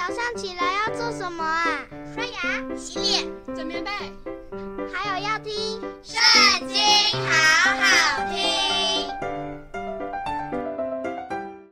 早上起来要做什么啊？刷牙、洗脸、整棉被，还有要听《圣经》，好好听。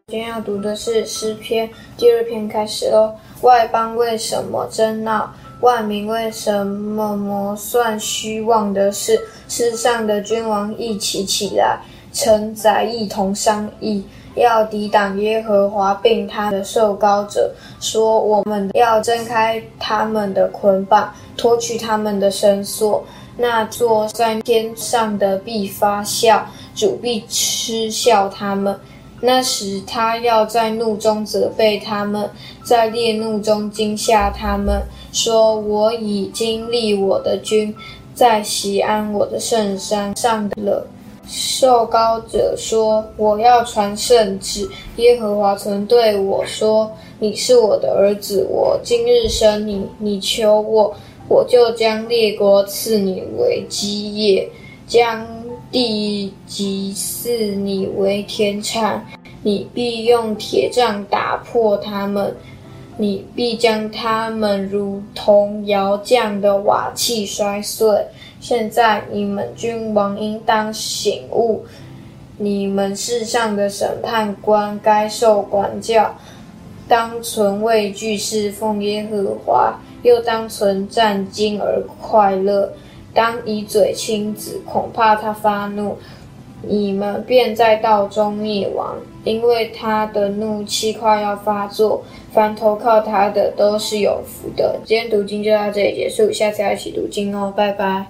今天要读的是诗篇第二篇，开始喽。外邦为什么争闹？万民为什么谋算虚妄的事？世上的君王一起起来，臣宰一同商议。要抵挡耶和华，并他的受膏者，说：我们要挣开他们的捆绑，脱去他们的绳索。那坐在天上的必发笑，主必嗤笑他们。那时他要在怒中责备他们，在烈怒中惊吓他们，说：我已经立我的君在锡安我的圣山上了。受膏者说：“我要传圣旨。耶和华曾对我说：‘你是我的儿子，我今日生你。你求我，我就将列国赐你为基业，将地级赐你为田产。你必用铁杖打破他们，你必将他们如同窑匠的瓦器摔碎。’”现在你们君王应当醒悟，你们世上的审判官该受管教，当存畏惧侍奉耶和华，又当存战兢而快乐，当以嘴亲子，恐怕他发怒，你们便在道中灭亡，因为他的怒气快要发作。凡投靠他的都是有福的。今天读经就到这里结束，下次要一起读经哦，拜拜。